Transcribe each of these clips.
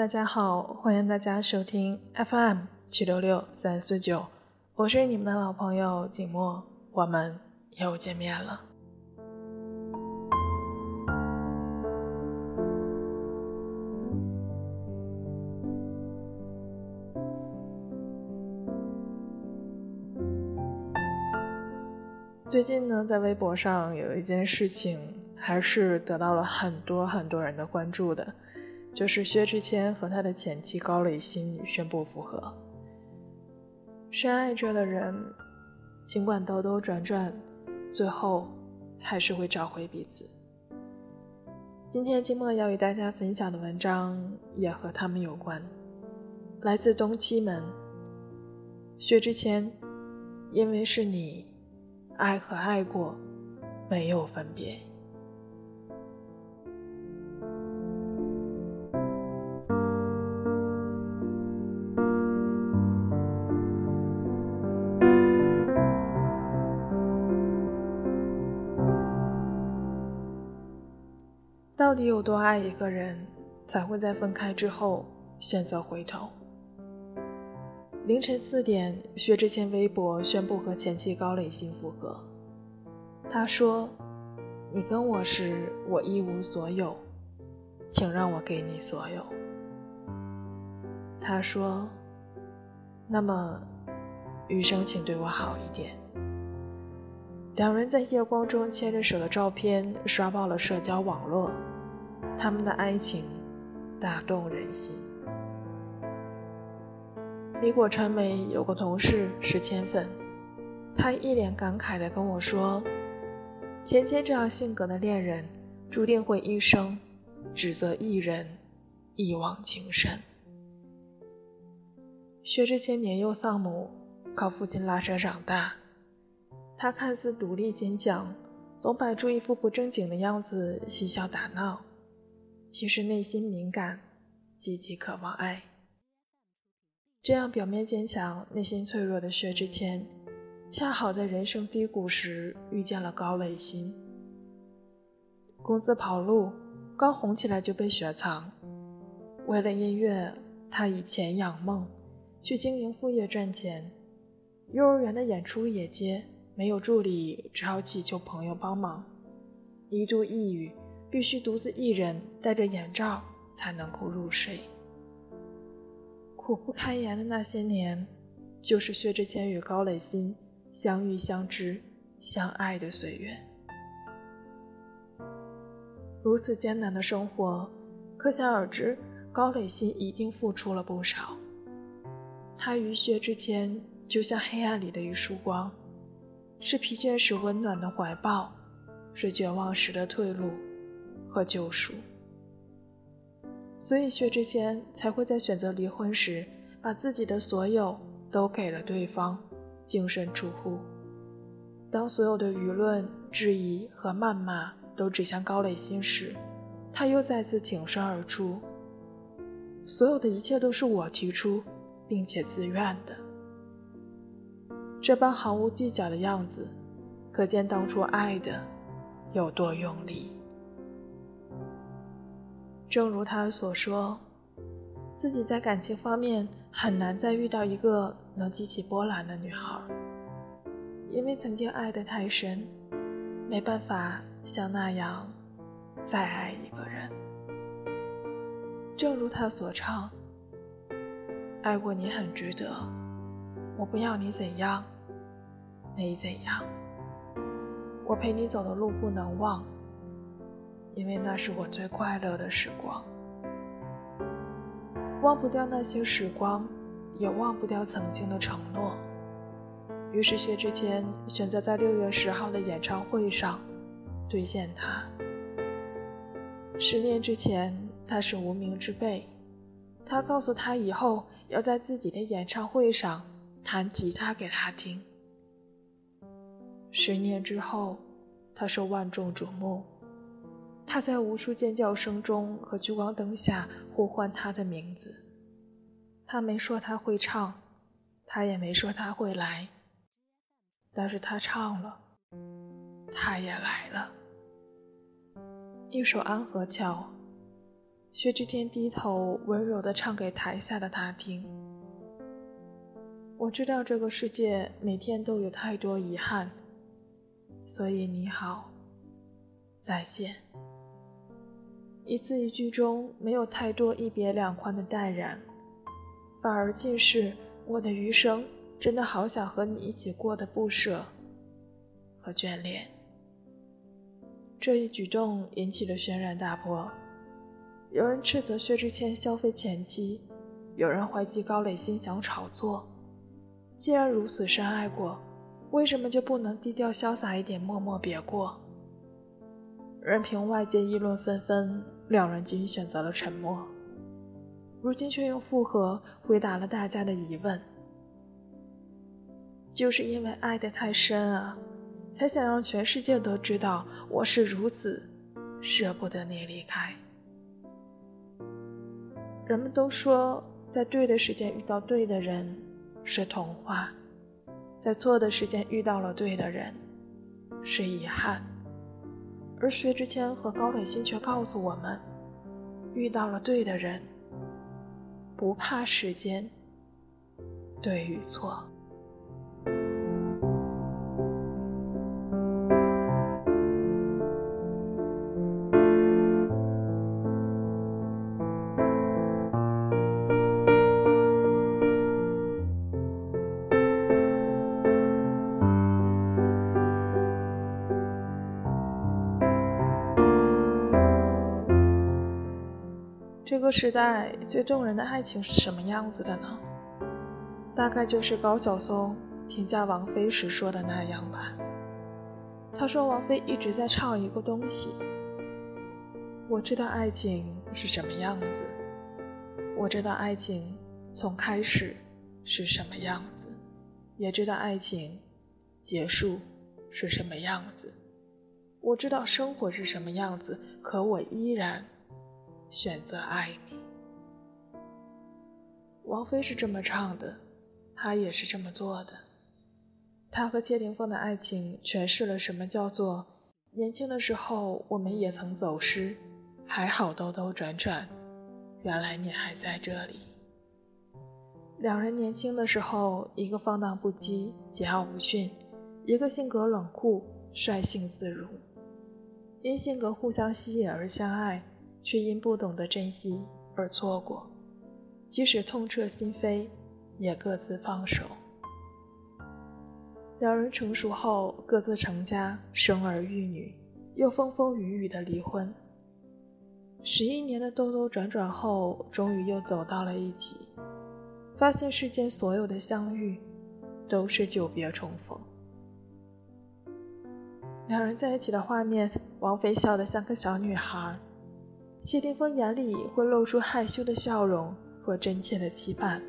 大家好，欢迎大家收听 FM 七六六三四九，我是你们的老朋友景墨，我们又见面了。最近呢，在微博上有一件事情，还是得到了很多很多人的关注的，就是薛之谦和他的前妻高磊鑫宣布复合。深爱着的人，尽管兜兜转转，最后还是会找回彼此。今天金墨要与大家分享的文章也和他们有关，来自东七门。薛之谦，因为是你。爱和爱过，没有分别。多爱一个人，才会在分开之后选择回头？凌晨四点，薛之谦微博宣布和前妻高磊鑫复合。他说：“你跟我时，我一无所有，请让我给你所有。”他说：“那么，余生请对我好一点。”两人在夜光中牵着手的照片刷爆了社交网络，他们的爱情打动人心。米果传媒有个同事是千粉，他一脸感慨地跟我说：“芊芊这样性格的恋人，注定会一生只择一人，一往情深。”薛之谦年幼丧母，靠父亲拉扯长大，他看似独立坚强，总摆出一副不正经的样子嬉笑打闹，其实内心敏感，极其渴望爱。这样表面坚强、内心脆弱的薛之谦，恰好在人生低谷时遇见了高磊鑫。公司跑路，刚红起来就被雪藏。为了音乐，他以钱养梦，去经营副业赚钱。幼儿园的演出也接，没有助理，只好祈求朋友帮忙。一度抑郁，必须独自一人戴着眼罩才能够入睡。苦不堪言的那些年，就是薛之谦与高磊鑫相遇、相知、相爱的岁月。如此艰难的生活，可想而知，高磊鑫一定付出了不少。他与薛之谦就像黑暗里的一束光，是疲倦时温暖的怀抱，是绝望时的退路和救赎。所以，薛之谦才会在选择离婚时，把自己的所有都给了对方，净身出户。当所有的舆论质疑和谩骂都指向高磊鑫时，他又再次挺身而出。所有的一切都是我提出，并且自愿的。这般毫无计较的样子，可见当初爱的有多用力。正如他所说，自己在感情方面很难再遇到一个能激起波澜的女孩，因为曾经爱得太深，没办法像那样再爱一个人。正如他所唱：“爱过你很值得，我不要你怎样，没怎样，我陪你走的路不能忘。”因为那是我最快乐的时光，忘不掉那些时光，也忘不掉曾经的承诺。于是薛之谦选择在六月十号的演唱会上兑现他。十年之前，他是无名之辈，他告诉他以后要在自己的演唱会上弹吉他给他听。十年之后，他受万众瞩目。他在无数尖叫声中和聚光灯下呼唤他的名字。他没说他会唱，他也没说他会来，但是他唱了，他也来了。一首《安河桥》，薛之谦低头温柔地唱给台下的他听。我知道这个世界每天都有太多遗憾，所以你好，再见。一字一句中没有太多一别两宽的淡然，反而尽是我的余生真的好想和你一起过的不舍和眷恋。这一举动引起了轩然大波，有人斥责薛之谦消费前妻，有人怀疑高磊心想炒作。既然如此深爱过，为什么就不能低调潇洒一点，默默别过？任凭外界议论纷纷，两人均选择了沉默。如今却用复合回答了大家的疑问：就是因为爱得太深啊，才想让全世界都知道我是如此舍不得你离开。人们都说，在对的时间遇到对的人。是童话，在错的时间遇到了对的人，是遗憾。而薛之谦和高磊鑫却告诉我们，遇到了对的人，不怕时间对与错。这个时代最动人的爱情是什么样子的呢？大概就是高晓松评价王菲时说的那样吧。他说王菲一直在唱一个东西。我知道爱情是什么样子，我知道爱情从开始是什么样子，也知道爱情结束是什么样子。我知道生活是什么样子，可我依然。选择爱你，王菲是这么唱的，她也是这么做的。她和谢霆锋的爱情诠释了什么叫做年轻的时候我们也曾走失，还好兜兜转转，原来你还在这里。两人年轻的时候，一个放荡不羁、桀骜不驯，一个性格冷酷、率性自如，因性格互相吸引而相爱。却因不懂得珍惜而错过，即使痛彻心扉，也各自放手。两人成熟后，各自成家，生儿育女，又风风雨雨的离婚。十一年的兜兜转转后，终于又走到了一起，发现世间所有的相遇，都是久别重逢。两人在一起的画面，王菲笑得像个小女孩。谢霆锋眼里会露出害羞的笑容和真切的期盼，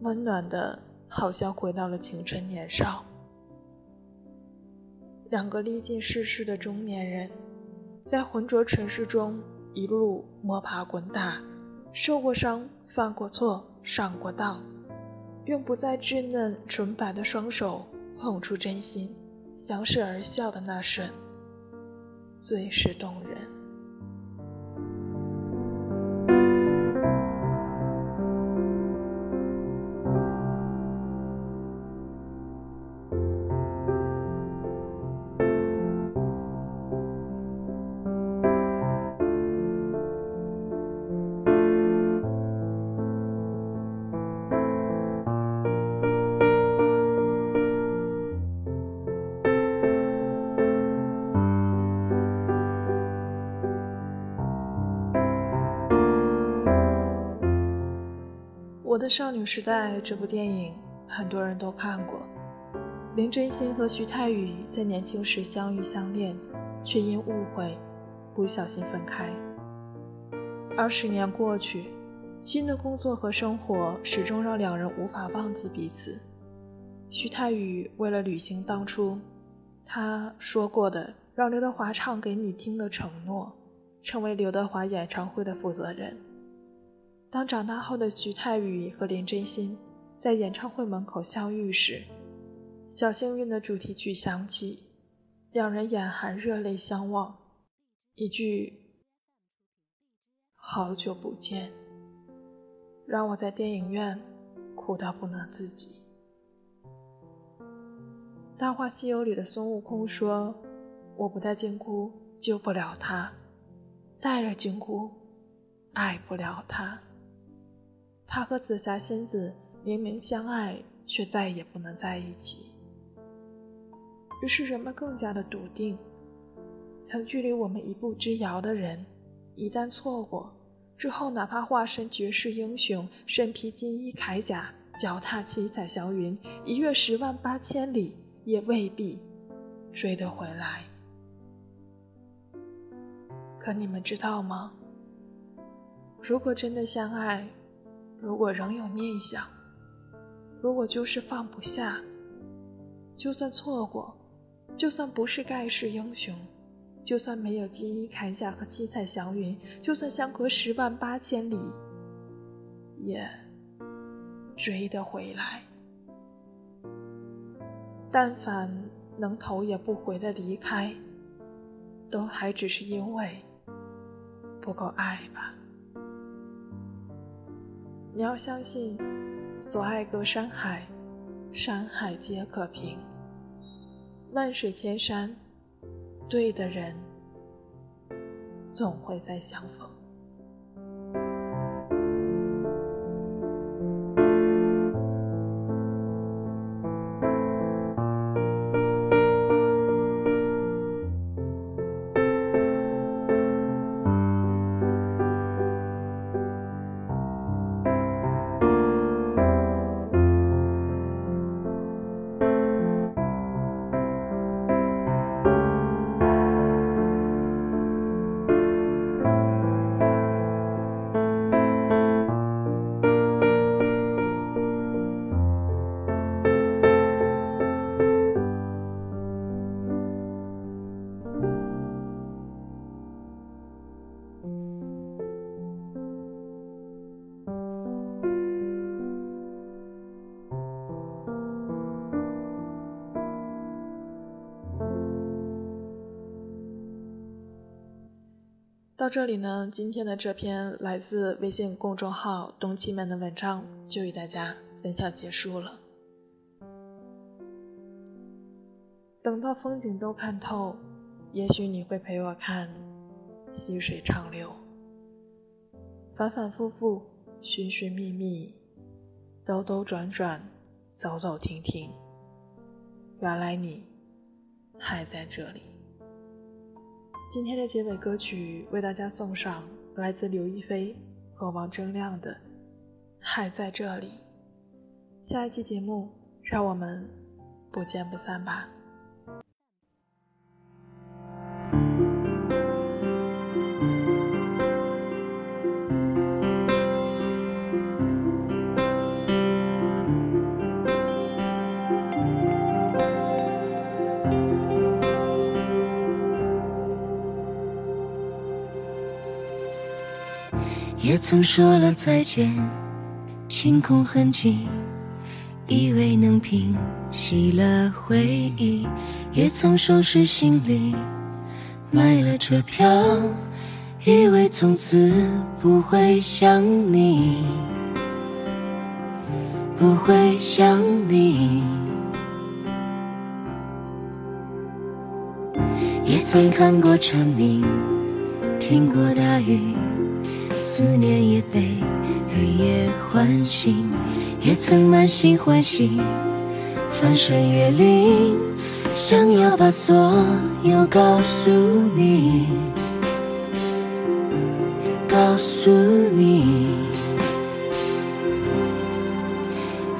温暖的，好像回到了青春年少。两个历尽世事的中年人，在浑浊尘世中一路摸爬滚打，受过伤，犯过错，上过当，用不再稚嫩纯白的双手捧出真心，相视而笑的那瞬，最是动人。《的少女时代》这部电影很多人都看过，林真心和徐太宇在年轻时相遇相恋，却因误会不小心分开。二十年过去，新的工作和生活始终让两人无法忘记彼此。徐太宇为了履行当初他说过的让刘德华唱给你听的承诺，成为刘德华演唱会的负责人。当长大后的徐太宇和林真心在演唱会门口相遇时，小幸运的主题曲响起，两人眼含热泪相望，一句“好久不见，让我在电影院哭到不能自己。《大话西游》里的孙悟空说：“我不带金箍救不了他，带着金箍爱不了他。”他和紫霞仙子明明相爱，却再也不能在一起。于是人们更加的笃定，曾距离我们一步之遥的人，一旦错过之后，哪怕化身绝世英雄，身披金衣铠甲，脚踏七彩祥云，一跃十万八千里，也未必追得回来。可你们知道吗？如果真的相爱，如果仍有念想，如果就是放不下，就算错过。就算不是盖世英雄，就算没有金衣铠甲和七彩祥云，就算相隔十万八千里，也追得回来。但凡能头也不回的离开，都还只是因为不够爱吧。你要相信，所爱隔山海，山海皆可平。万水千山，对的人总会再相逢。到这里呢，今天的这篇来自微信公众号“冬七们”的文章就与大家分享结束了。等到风景都看透，也许你会陪我看细水长流，反反复复，寻寻觅觅，兜兜转转，走走停停，原来你还在这里。今天的结尾歌曲为大家送上来自刘亦菲和王铮亮的《还在这里》。下一期节目，让我们不见不散吧。曾说了再见，清空痕迹，以为能平息了回忆；也曾收拾行李，买了车票，以为从此不会想你，不会想你。也曾看过蝉鸣，听过大雨。思念也被黑夜唤醒，也曾满心欢喜，翻山越岭，想要把所有告诉你，告诉你。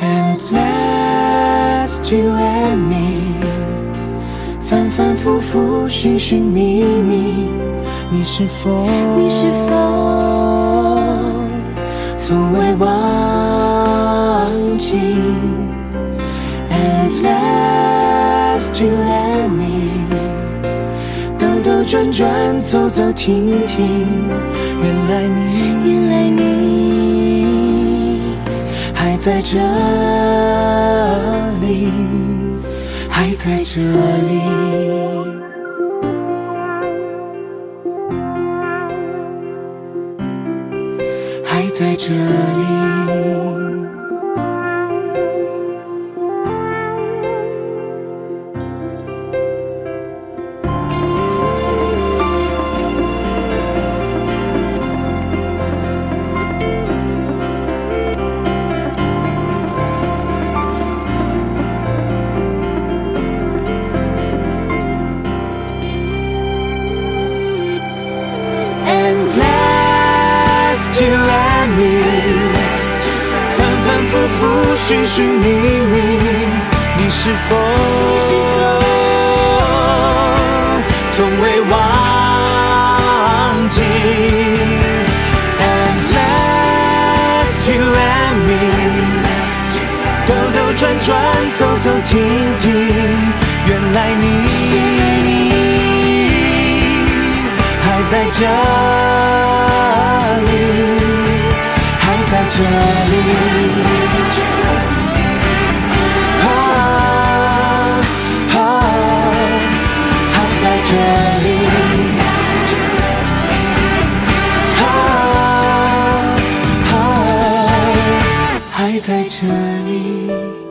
And just you and me，反反复复，寻寻觅觅，你是否？你是否？从未忘记，At last you let me，兜兜转转，走走停停，原来你，原来你还在这里，还在这里。在这里。寻寻觅觅，你是否从未忘记？Endless to and me，兜兜转转，走走停停，原来你。还在这里，还在这里，在这里。